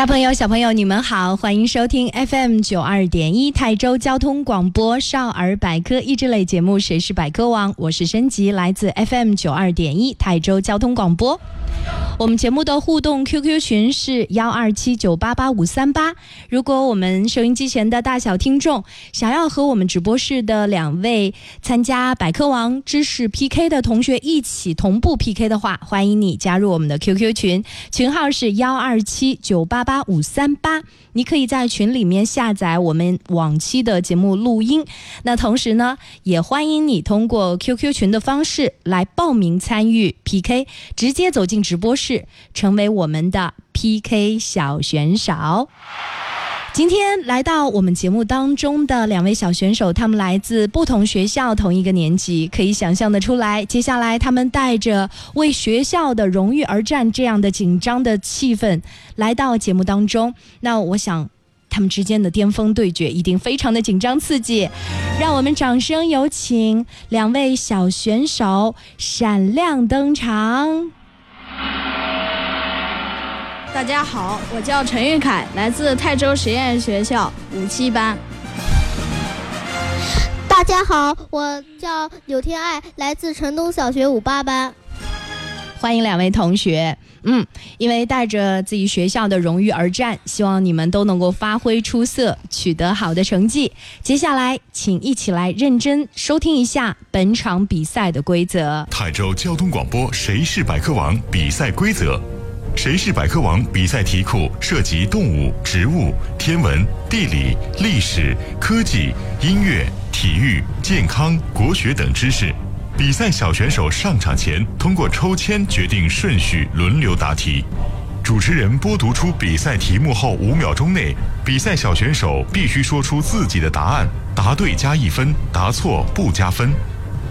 大朋友、小朋友，你们好，欢迎收听 FM 九二点一泰州交通广播少儿百科益智类节目《谁是百科王》，我是申吉，来自 FM 九二点一泰州交通广播。我们节目的互动 QQ 群是幺二七九八八五三八。如果我们收音机前的大小听众想要和我们直播室的两位参加百科王知识 PK 的同学一起同步 PK 的话，欢迎你加入我们的 QQ 群，群号是幺二七九八八八五三八。你可以在群里面下载我们往期的节目录音。那同时呢，也欢迎你通过 QQ 群的方式来报名参与 PK，直接走进直播室，成为我们的 PK 小选手。今天来到我们节目当中的两位小选手，他们来自不同学校，同一个年级，可以想象的出来，接下来他们带着为学校的荣誉而战这样的紧张的气氛来到节目当中。那我想，他们之间的巅峰对决一定非常的紧张刺激。让我们掌声有请两位小选手闪亮登场。大家好，我叫陈玉凯，来自泰州实验学校五七班。大家好，我叫柳天爱，来自城东小学五八班。欢迎两位同学，嗯，因为带着自己学校的荣誉而战，希望你们都能够发挥出色，取得好的成绩。接下来，请一起来认真收听一下本场比赛的规则。泰州交通广播《谁是百科王》比赛规则。谁是百科王？比赛题库涉及动物、植物、天文、地理、历史、科技、音乐、体育、健康、国学等知识。比赛小选手上场前通过抽签决定顺序，轮流答题。主持人播读出比赛题目后五秒钟内，比赛小选手必须说出自己的答案，答对加一分，答错不加分。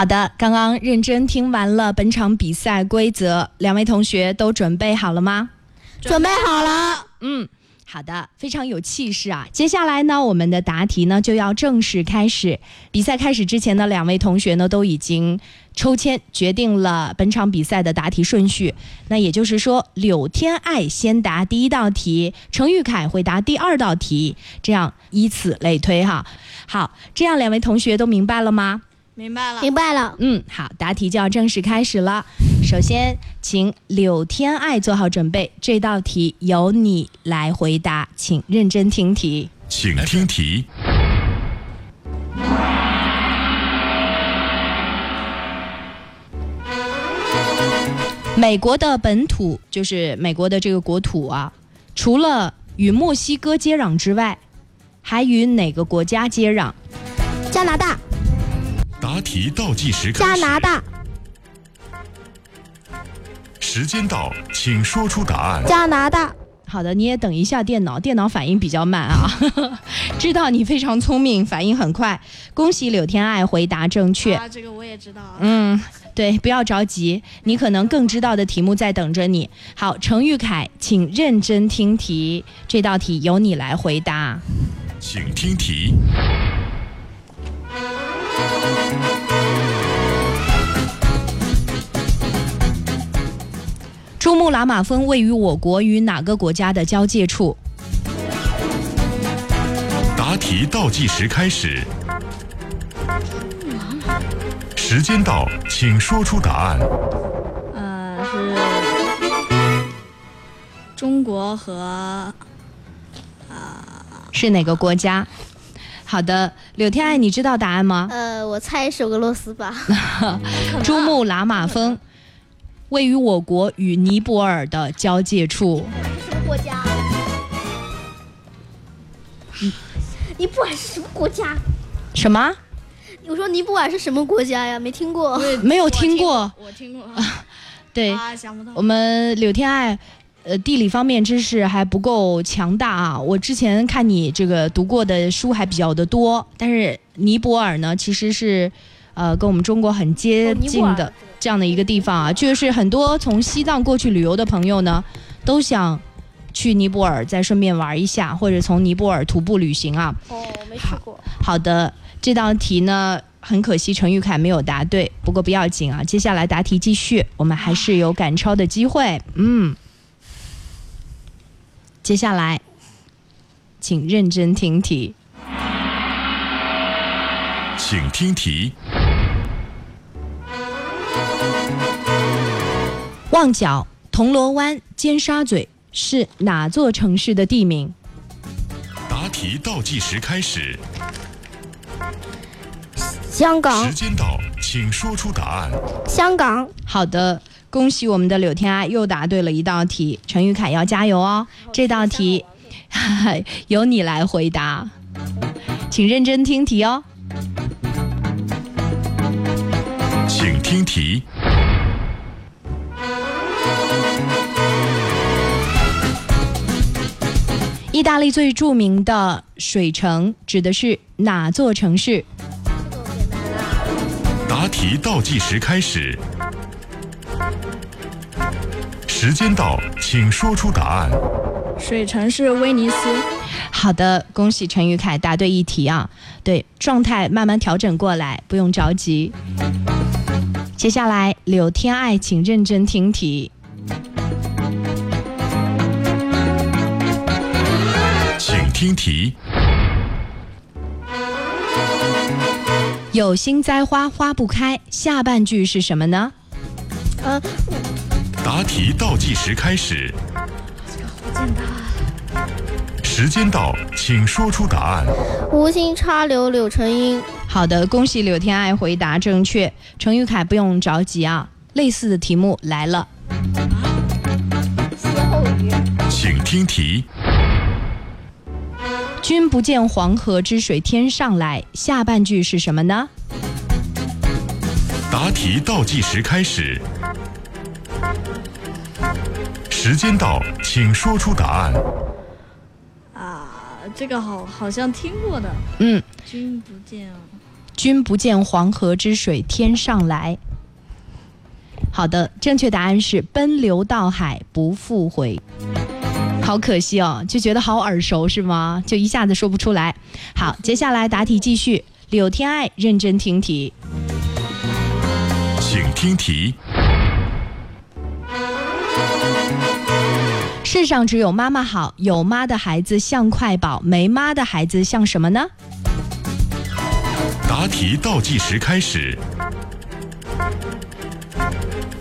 好的，刚刚认真听完了本场比赛规则，两位同学都准备好了吗？准备好了。嗯，好的，非常有气势啊！接下来呢，我们的答题呢就要正式开始。比赛开始之前呢，两位同学呢都已经抽签决定了本场比赛的答题顺序。那也就是说，柳天爱先答第一道题，程玉凯回答第二道题，这样以此类推哈。好，这样两位同学都明白了吗？明白了，明白了。嗯，好，答题就要正式开始了。首先，请柳天爱做好准备，这道题由你来回答，请认真听题。请听题。美国的本土就是美国的这个国土啊，除了与墨西哥接壤之外，还与哪个国家接壤？加拿大。答题倒计时开加。拿大。时间到，请说出答案。加拿大。好的，你也等一下电脑，电脑反应比较慢啊。知道你非常聪明，反应很快，恭喜柳天爱回答正确。啊，这个我也知道。嗯，对，不要着急，你可能更知道的题目在等着你。好，程玉凯，请认真听题，这道题由你来回答。请听题。珠穆朗玛峰位于我国与哪个国家的交界处？答题倒计时开始。时间到，请说出答案。呃，是中国和啊是哪个国家？好的，柳天爱，你知道答案吗？呃，我猜是俄罗斯吧。珠穆朗玛峰位于我国与尼泊尔的交界处。什么国家？尼泊尔是什么国家？什么？我说尼泊尔是什么国家呀？没听过。没有听过。我听过。对，啊，想不到。我们柳天爱，呃，地理方面知识还不够强大啊。我之前看你这个读过的书还比较的多，但是尼泊尔呢，其实是，呃，跟我们中国很接近的。哦这样的一个地方啊，就是很多从西藏过去旅游的朋友呢，都想去尼泊尔再顺便玩一下，或者从尼泊尔徒步旅行啊。哦，没去过。好的，这道题呢，很可惜陈玉凯没有答对，不过不要紧啊，接下来答题继续，我们还是有赶超的机会。嗯，接下来，请认真听题，请听题。旺角、铜锣湾、尖沙咀是哪座城市的地名？答题倒计时开始。香港时。间到，请说出答案。香港。好的，恭喜我们的柳天爱又答对了一道题，陈宇凯要加油哦！这道题 由你来回答，请认真听题哦。请听题。意大利最著名的水城指的是哪座城市？答题倒计时开始。时间到，请说出答案。水城是威尼斯。好的，恭喜陈宇凯答对一题啊！对，状态慢慢调整过来，不用着急。接下来，柳天爱，请认真听题。听题。有心栽花花不开，下半句是什么呢？呃，答题倒计时开始。时间到，请说出答案。无心插柳柳成荫。好的，恭喜柳天爱回答正确。程玉凯不用着急啊，类似的题目来了。歇后语。请听题。君不见黄河之水天上来，下半句是什么呢？答题倒计时开始。时间到，请说出答案。啊，这个好好像听过的。嗯，君不见，君不见黄河之水天上来。好的，正确答案是奔流到海不复回。好可惜哦，就觉得好耳熟是吗？就一下子说不出来。好，接下来答题继续。柳天爱，认真听题。请听题。世上只有妈妈好，有妈的孩子像块宝，没妈的孩子像什么呢？答题倒计时开始。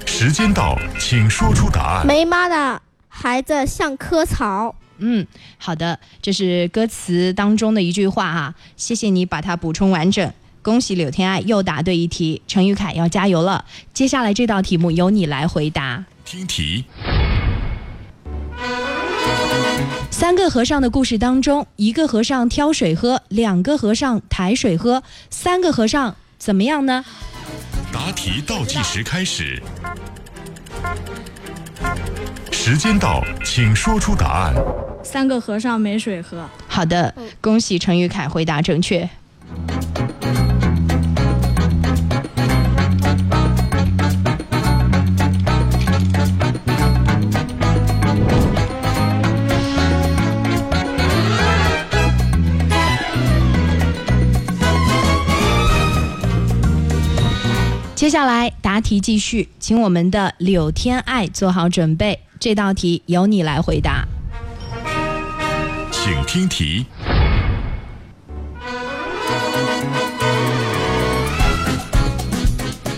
时间到，请说出答案。没妈的孩子像棵草。嗯，好的，这是歌词当中的一句话哈、谢谢你把它补充完整。恭喜柳天爱又答对一题，陈宇凯要加油了。接下来这道题目由你来回答。听题。三个和尚的故事当中，一个和尚挑水喝，两个和尚抬水喝，三个和尚怎么样呢？答题倒计时开始。时间到，请说出答案。三个和尚没水喝。好的，恭喜陈玉凯回答正确。接下来答题继续，请我们的柳天爱做好准备，这道题由你来回答。请听题。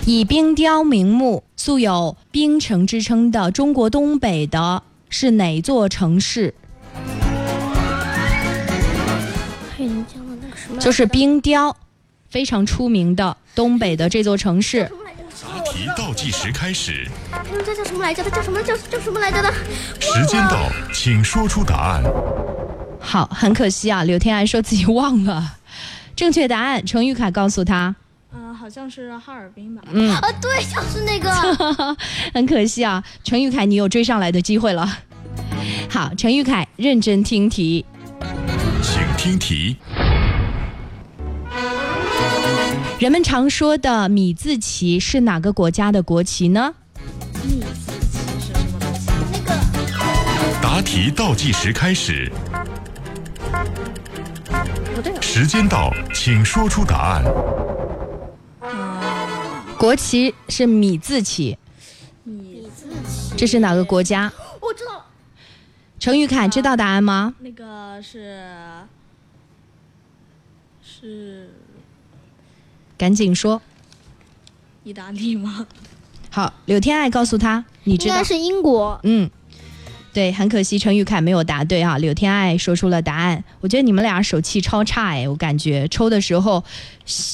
以冰雕名目，素有“冰城”之称的中国东北的是哪座城市？就是冰雕，非常出名的东北的这座城市。答题倒计时开始，这叫什么来着？它叫什么？叫叫什么来着的？时间到，请说出答案。好，很可惜啊，柳天爱说自己忘了正确答案。程玉凯告诉他，嗯、好像是哈尔滨吧。嗯，啊，对，就是那个。很可惜啊，程玉凯，你有追上来的机会了。好，程玉凯，认真听题。请听题。人们常说的米字旗是哪个国家的国旗呢？米字旗是什么东西那个答题倒计时开始，不对，时间到，请说出答案。国旗是米字旗，米字旗这是哪个国家？我知道了。程玉凯知道答案吗？那个是是赶紧说。意大利吗？好，柳天爱告诉他，你知道应该？是英国。嗯，对，很可惜程玉凯没有答对啊。柳天爱说出了答案，我觉得你们俩手气超差哎，我感觉抽的时候，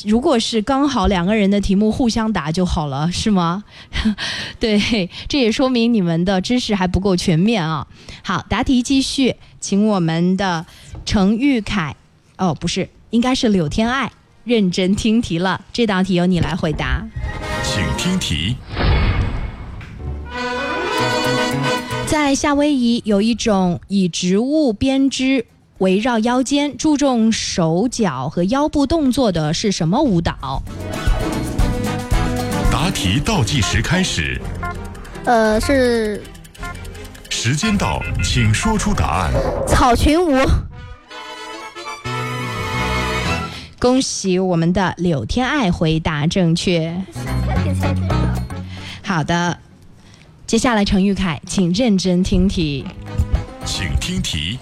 如果是刚好两个人的题目互相答就好了，是吗？对，这也说明你们的知识还不够全面啊。好，答题继续，请我们的程玉凯，哦，不是，应该是柳天爱，认真听题了，这道题由你来回答。请听题。在夏威夷有一种以植物编织围绕腰间，注重手脚和腰部动作的是什么舞蹈？答题倒计时开始，呃，是时间到，请说出答案。草裙舞。恭喜我们的柳天爱回答正确。好的，接下来程玉凯，请认真听题。请听题。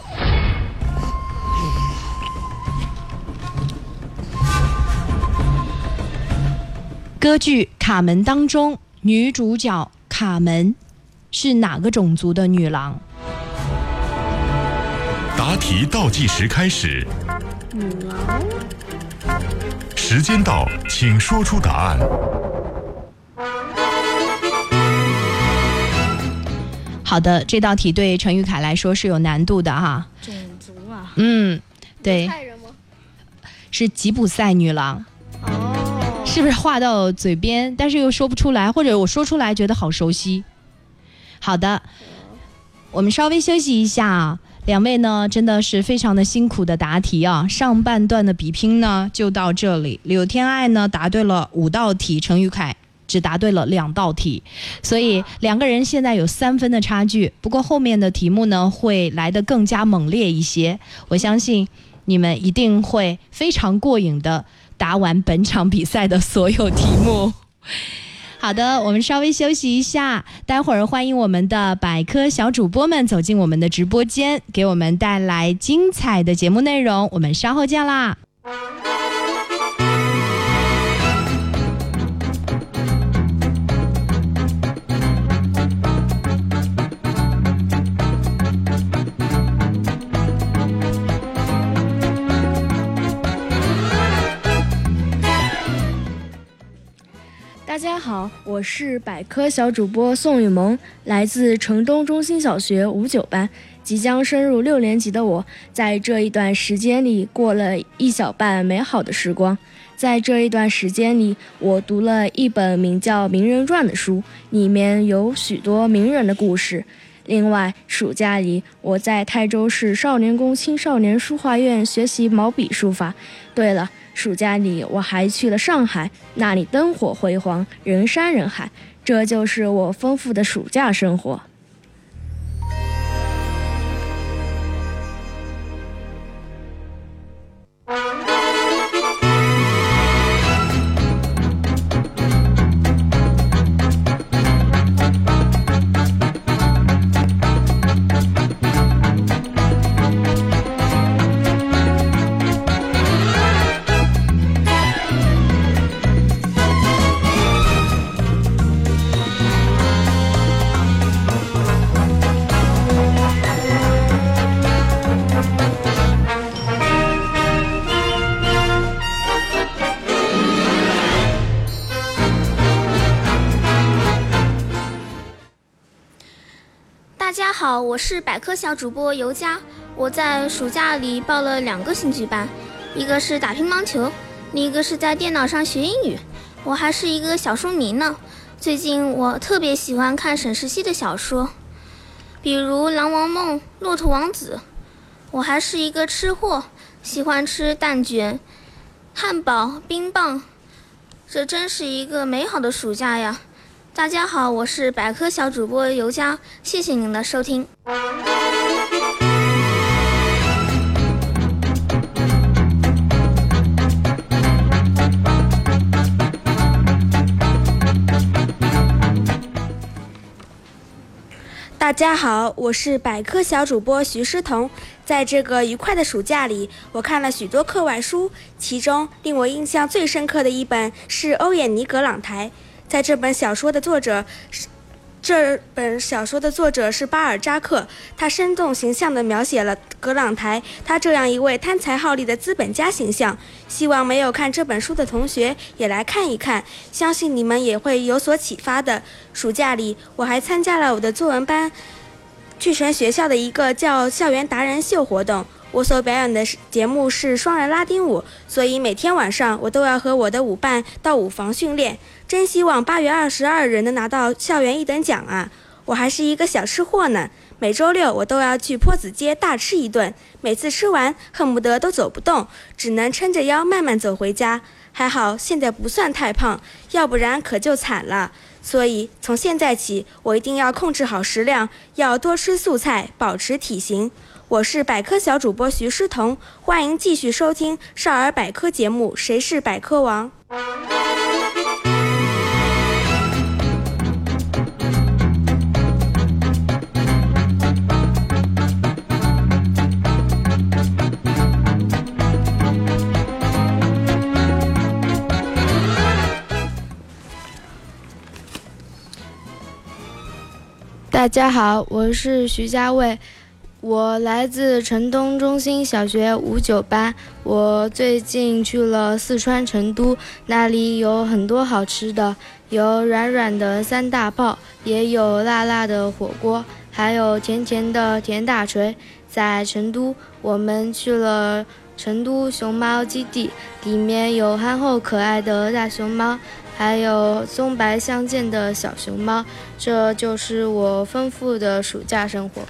歌剧《卡门》当中，女主角卡门是哪个种族的女郎？答题倒计时开始，时间到，请说出答案。好的，这道题对陈玉凯来说是有难度的哈。种族啊，嗯，对，泰人吗？是吉普赛女郎。哦，是不是话到嘴边，但是又说不出来，或者我说出来觉得好熟悉？好的，我们稍微休息一下啊。两位呢，真的是非常的辛苦的答题啊！上半段的比拼呢，就到这里。柳天爱呢答对了五道题，程宇凯只答对了两道题，所以两个人现在有三分的差距。不过后面的题目呢，会来得更加猛烈一些。我相信你们一定会非常过瘾的答完本场比赛的所有题目。好的，我们稍微休息一下，待会儿欢迎我们的百科小主播们走进我们的直播间，给我们带来精彩的节目内容。我们稍后见啦！大家好，我是百科小主播宋雨萌，来自城东中心小学五九班，即将升入六年级的我，在这一段时间里过了一小半美好的时光。在这一段时间里，我读了一本名叫《名人传》的书，里面有许多名人的故事。另外，暑假里我在泰州市少年宫青少年书画院学习毛笔书法。对了，暑假里我还去了上海，那里灯火辉煌，人山人海。这就是我丰富的暑假生活。大家好，我是百科小主播尤佳。我在暑假里报了两个兴趣班，一个是打乒乓球，另一个是在电脑上学英语。我还是一个小说迷呢。最近我特别喜欢看沈石溪的小说，比如《狼王梦》《骆驼王子》。我还是一个吃货，喜欢吃蛋卷、汉堡、冰棒。这真是一个美好的暑假呀！大家好，我是百科小主播尤佳，谢谢您的收听。大家好，我是百科小主播徐诗彤。在这个愉快的暑假里，我看了许多课外书，其中令我印象最深刻的一本是欧也妮·葛朗台。在这本小说的作者是，这本小说的作者是巴尔扎克。他生动形象地描写了格朗台他这样一位贪财好利的资本家形象。希望没有看这本书的同学也来看一看，相信你们也会有所启发的。暑假里，我还参加了我的作文班，巨神学校的一个叫“校园达人秀”活动。我所表演的节目是双人拉丁舞，所以每天晚上我都要和我的舞伴到舞房训练。真希望八月二十二日能拿到校园一等奖啊！我还是一个小吃货呢，每周六我都要去坡子街大吃一顿，每次吃完恨不得都走不动，只能撑着腰慢慢走回家。还好现在不算太胖，要不然可就惨了。所以从现在起，我一定要控制好食量，要多吃素菜，保持体型。我是百科小主播徐诗彤，欢迎继续收听少儿百科节目《谁是百科王》。大家好，我是徐家卫。我来自城东中心小学五九班。我最近去了四川成都，那里有很多好吃的，有软软的三大炮，也有辣辣的火锅，还有甜甜的甜大锤。在成都，我们去了成都熊猫基地，里面有憨厚可爱的大熊猫，还有棕白相间的小熊猫。这就是我丰富的暑假生活。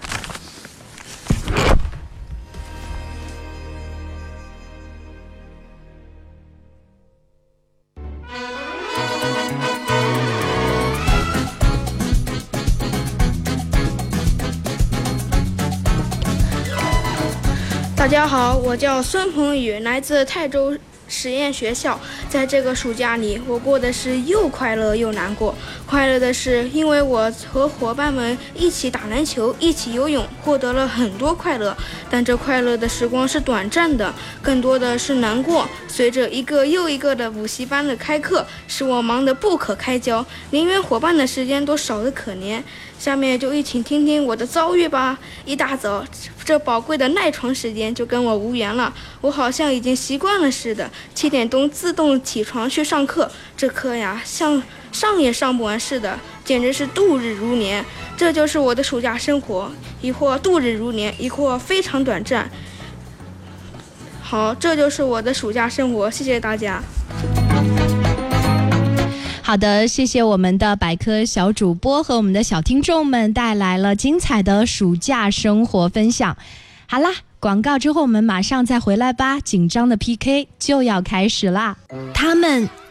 大家好，我叫孙鹏宇，来自泰州实验学校。在这个暑假里，我过的是又快乐又难过。快乐的是，因为我和伙伴们一起打篮球，一起游泳，获得了很多快乐。但这快乐的时光是短暂的，更多的是难过。随着一个又一个的补习班的开课，使我忙得不可开交，连约伙伴的时间都少得可怜。下面就一起听听我的遭遇吧。一大早，这宝贵的赖床时间就跟我无缘了。我好像已经习惯了似的，七点钟自动起床去上课。这课呀，像上也上不完似的，简直是度日如年。这就是我的暑假生活，一或度日如年，一或非常短暂。好，这就是我的暑假生活。谢谢大家。好的，谢谢我们的百科小主播和我们的小听众们带来了精彩的暑假生活分享。好啦，广告之后我们马上再回来吧，紧张的 PK 就要开始啦。他们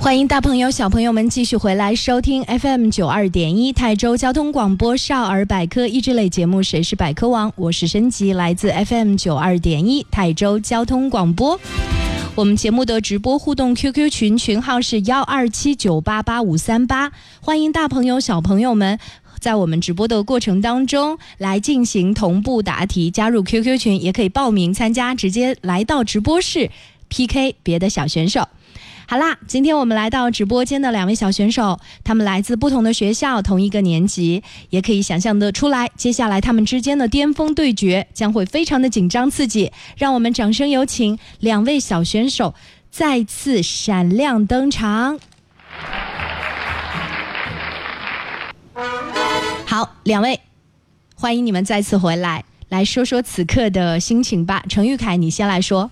欢迎大朋友、小朋友们继续回来收听 FM 九二点一泰州交通广播少儿百科益智类节目《谁是百科王》，我是申吉，来自 FM 九二点一泰州交通广播。我们节目的直播互动 QQ 群群号是幺二七九八八五三八，欢迎大朋友、小朋友们在我们直播的过程当中来进行同步答题，加入 QQ 群也可以报名参加，直接来到直播室 PK 别的小选手。好啦，今天我们来到直播间的两位小选手，他们来自不同的学校，同一个年级，也可以想象得出来，接下来他们之间的巅峰对决将会非常的紧张刺激。让我们掌声有请两位小选手再次闪亮登场。好，两位，欢迎你们再次回来，来说说此刻的心情吧。程玉凯，你先来说。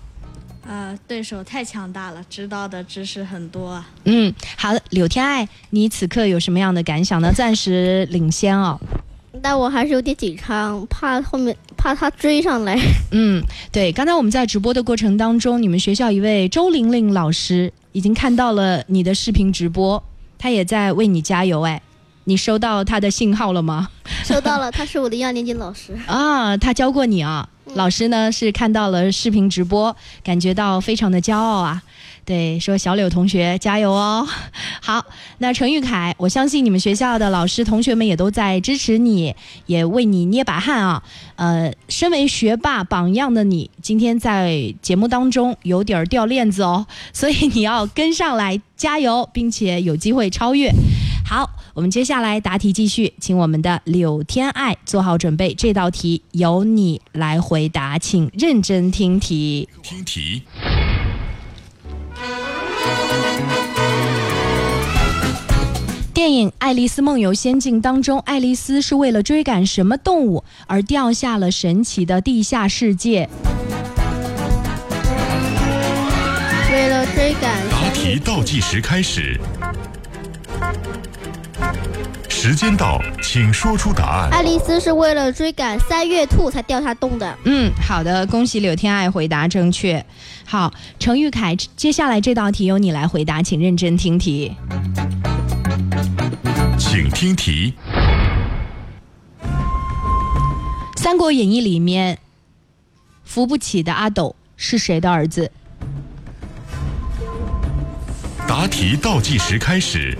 呃，对手太强大了，知道的知识很多啊。嗯，好，柳天爱，你此刻有什么样的感想呢？暂时领先哦，但我还是有点紧张，怕后面怕他追上来。嗯，对，刚才我们在直播的过程当中，你们学校一位周玲玲老师已经看到了你的视频直播，她也在为你加油。哎，你收到她的信号了吗？收到了，她是我的一二年级老师 啊，她教过你啊。老师呢是看到了视频直播，感觉到非常的骄傲啊！对，说小柳同学加油哦！好，那程玉凯，我相信你们学校的老师同学们也都在支持你，也为你捏把汗啊！呃，身为学霸榜样的你，今天在节目当中有点掉链子哦，所以你要跟上来加油，并且有机会超越。好，我们接下来答题继续，请我们的柳天爱做好准备，这道题由你来回答，请认真听题。听题。电影《爱丽丝梦游仙境》当中，爱丽丝是为了追赶什么动物而掉下了神奇的地下世界？为了追赶。答题倒计时开始。时间到，请说出答案。爱丽丝是为了追赶三月兔才掉下洞的。嗯，好的，恭喜柳天爱回答正确。好，程玉凯，接下来这道题由你来回答，请认真听题。请听题。《三国演义》里面，扶不起的阿斗是谁的儿子？答题倒计时开始。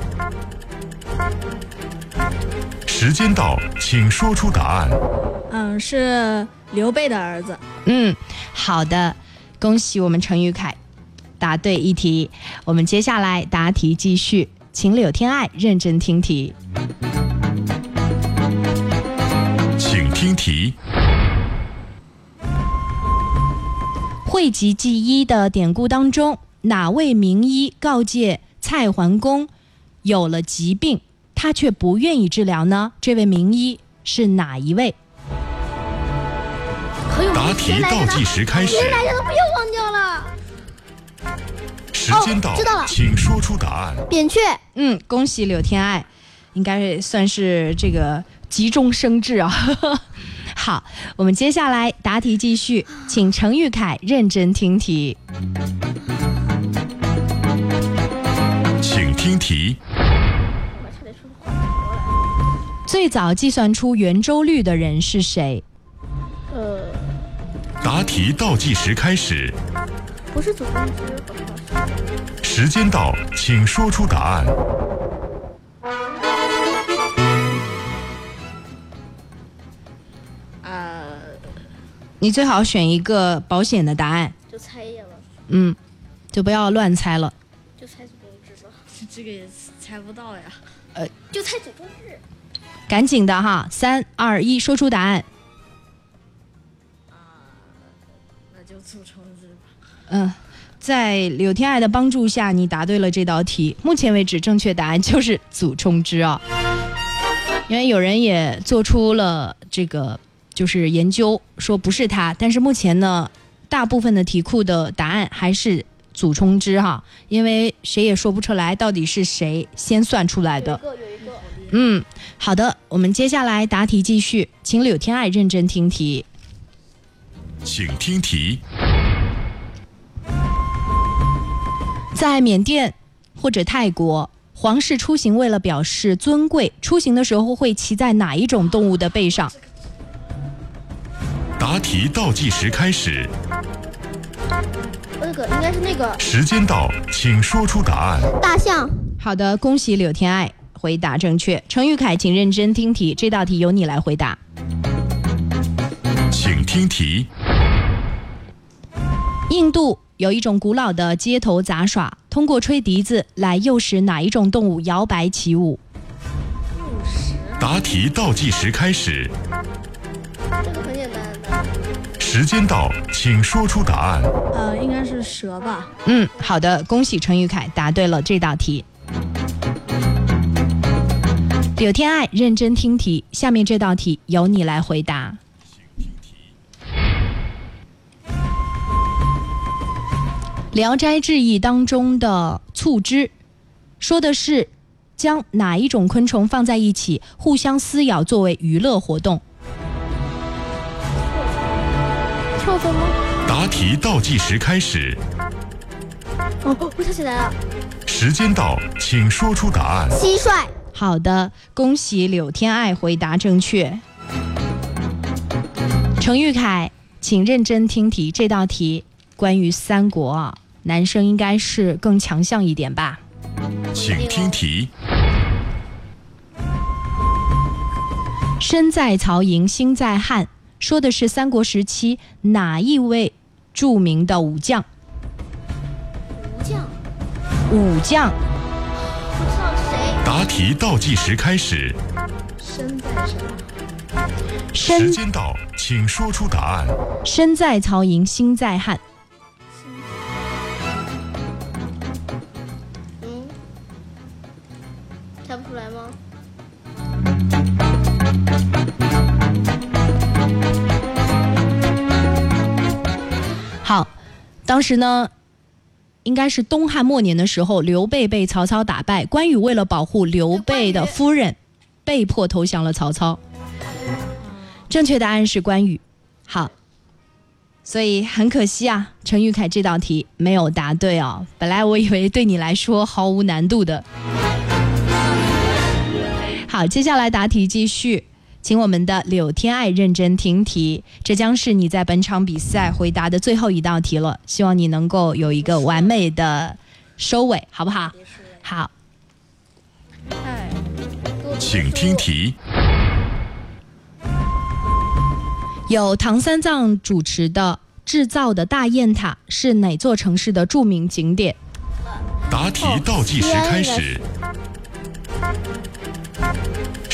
时间到，请说出答案。嗯，是刘备的儿子。嗯，好的，恭喜我们程宇凯答对一题。我们接下来答题继续，请柳天爱认真听题。请听题。讳疾忌医的典故当中，哪位名医告诫蔡桓公有了疾病？他却不愿意治疗呢？这位名医是哪一位？答题倒计时开始。谁来着？不要忘掉了。时间到，知道了，请说出答案。扁鹊。嗯，恭喜柳天爱，应该算是这个急中生智啊。好，我们接下来答题继续，请程玉凯认真听题。请听题。最早计算出圆周率的人是谁？呃，答题倒计时开始，不是祖冲之，时间到，请说出答案。呃，你最好选一个保险的答案，就猜一眼了，嗯，就不要乱猜了。就猜祖冲之吧，这个也猜不到呀。呃，就猜祖冲之。赶紧的哈，三二一，说出答案。那就祖冲之吧。嗯，在柳天爱的帮助下，你答对了这道题。目前为止，正确答案就是祖冲之啊。因为有人也做出了这个就是研究，说不是他，但是目前呢，大部分的题库的答案还是祖冲之哈，因为谁也说不出来到底是谁先算出来的。嗯，好的，我们接下来答题继续，请柳天爱认真听题。请听题。在缅甸或者泰国，皇室出行为了表示尊贵，出行的时候会骑在哪一种动物的背上？答题倒计时开始，那个应该是那个时间到，请说出答案。大象。好的，恭喜柳天爱回答正确。程玉凯，请认真听题，这道题由你来回答。请听题。印度有一种古老的街头杂耍，通过吹笛子来诱使哪一种动物摇摆起舞？答题倒计时开始，这个很简单的。时间到，请说出答案。呃，应该是蛇吧。嗯，好的，恭喜程玉凯答对了这道题。柳天爱，认真听题，下面这道题由你来回答。《聊斋志异》当中的醋汁，说的是将哪一种昆虫放在一起，互相撕咬作为娱乐活动？臭虫吗？答题倒计时开始，哦，我想起来了，时间到，请说出答案。蟋蟀。好的，恭喜柳天爱回答正确。程玉凯，请认真听题，这道题关于三国啊，男生应该是更强项一点吧？请听题。身在曹营心在汉，说的是三国时期哪一位著名的武将？武将。武将。答题倒计时开始，身在什么？身时间到，请说出答案。身在曹营心在汉。嗯，猜不出来吗？好，当时呢，应该是东汉末年的时候，刘备被曹操打败，关羽为了保护刘备的夫人，被迫投降了曹操。正确答案是关羽。好，所以很可惜啊，陈玉凯这道题没有答对哦。本来我以为对你来说毫无难度的。好，接下来答题继续。请我们的柳天爱认真听题，这将是你在本场比赛回答的最后一道题了。希望你能够有一个完美的收尾，好不好？好。请听题。有唐三藏主持的制造的大雁塔是哪座城市的著名景点？答题倒计时开始，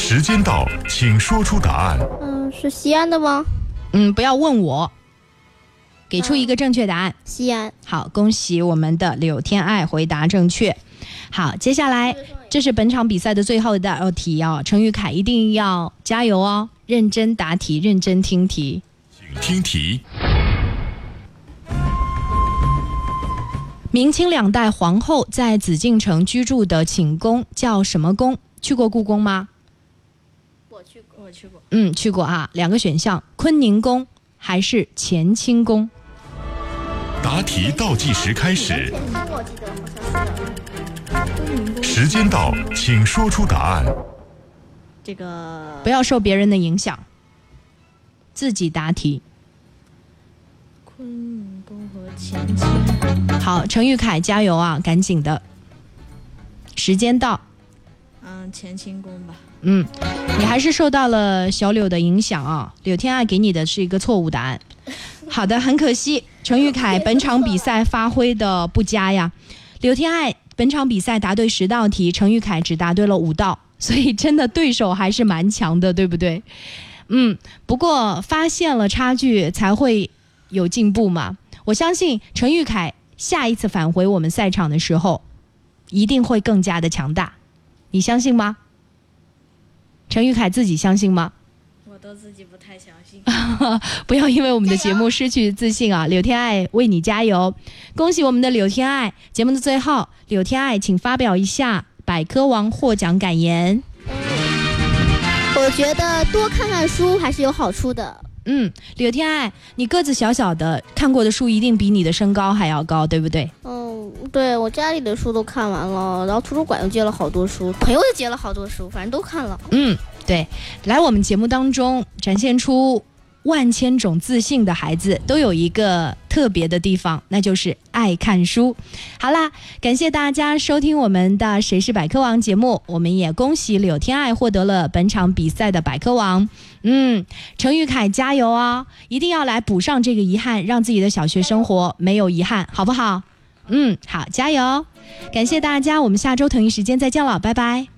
时间到，请说出答案。嗯，是西安的吗？嗯，不要问我，给出一个正确答案。西安。好，恭喜我们的柳天爱回答正确。好，接下来这是本场比赛的最后一道题哦，程玉凯一定要加油哦，认真答题，认真听题。请听题。明清两代皇后在紫禁城居住的寝宫叫什么宫？去过故宫吗？去过。嗯，去过啊。两个选项：坤宁宫还是乾清宫？答题倒计时开始。时间到，请说出答案。这个不要受别人的影响，自己答题。坤宁宫和乾清。好，程玉凯，加油啊！赶紧的。时间到。嗯，乾清宫吧。嗯，你还是受到了小柳的影响啊。柳天爱给你的是一个错误答案。好的，很可惜，陈玉凯本场比赛发挥的不佳呀。柳天爱本场比赛答对十道题，陈玉凯只答对了五道，所以真的对手还是蛮强的，对不对？嗯，不过发现了差距才会有进步嘛。我相信陈玉凯下一次返回我们赛场的时候，一定会更加的强大。你相信吗？陈玉凯自己相信吗？我都自己不太相信。不要因为我们的节目失去自信啊！柳天爱为你加油，恭喜我们的柳天爱！节目的最后，柳天爱请发表一下百科王获奖感言。我觉得多看看书还是有好处的。嗯，柳天爱，你个子小小的，看过的书一定比你的身高还要高，对不对？嗯，对我家里的书都看完了，然后图书馆又借了好多书，朋友也借了好多书，反正都看了。嗯，对，来我们节目当中展现出。万千种自信的孩子都有一个特别的地方，那就是爱看书。好啦，感谢大家收听我们的《谁是百科王》节目，我们也恭喜柳天爱获得了本场比赛的百科王。嗯，程玉凯加油哦，一定要来补上这个遗憾，让自己的小学生活没有遗憾，好不好？嗯，好，加油！感谢大家，我们下周同一时间再见了，拜拜。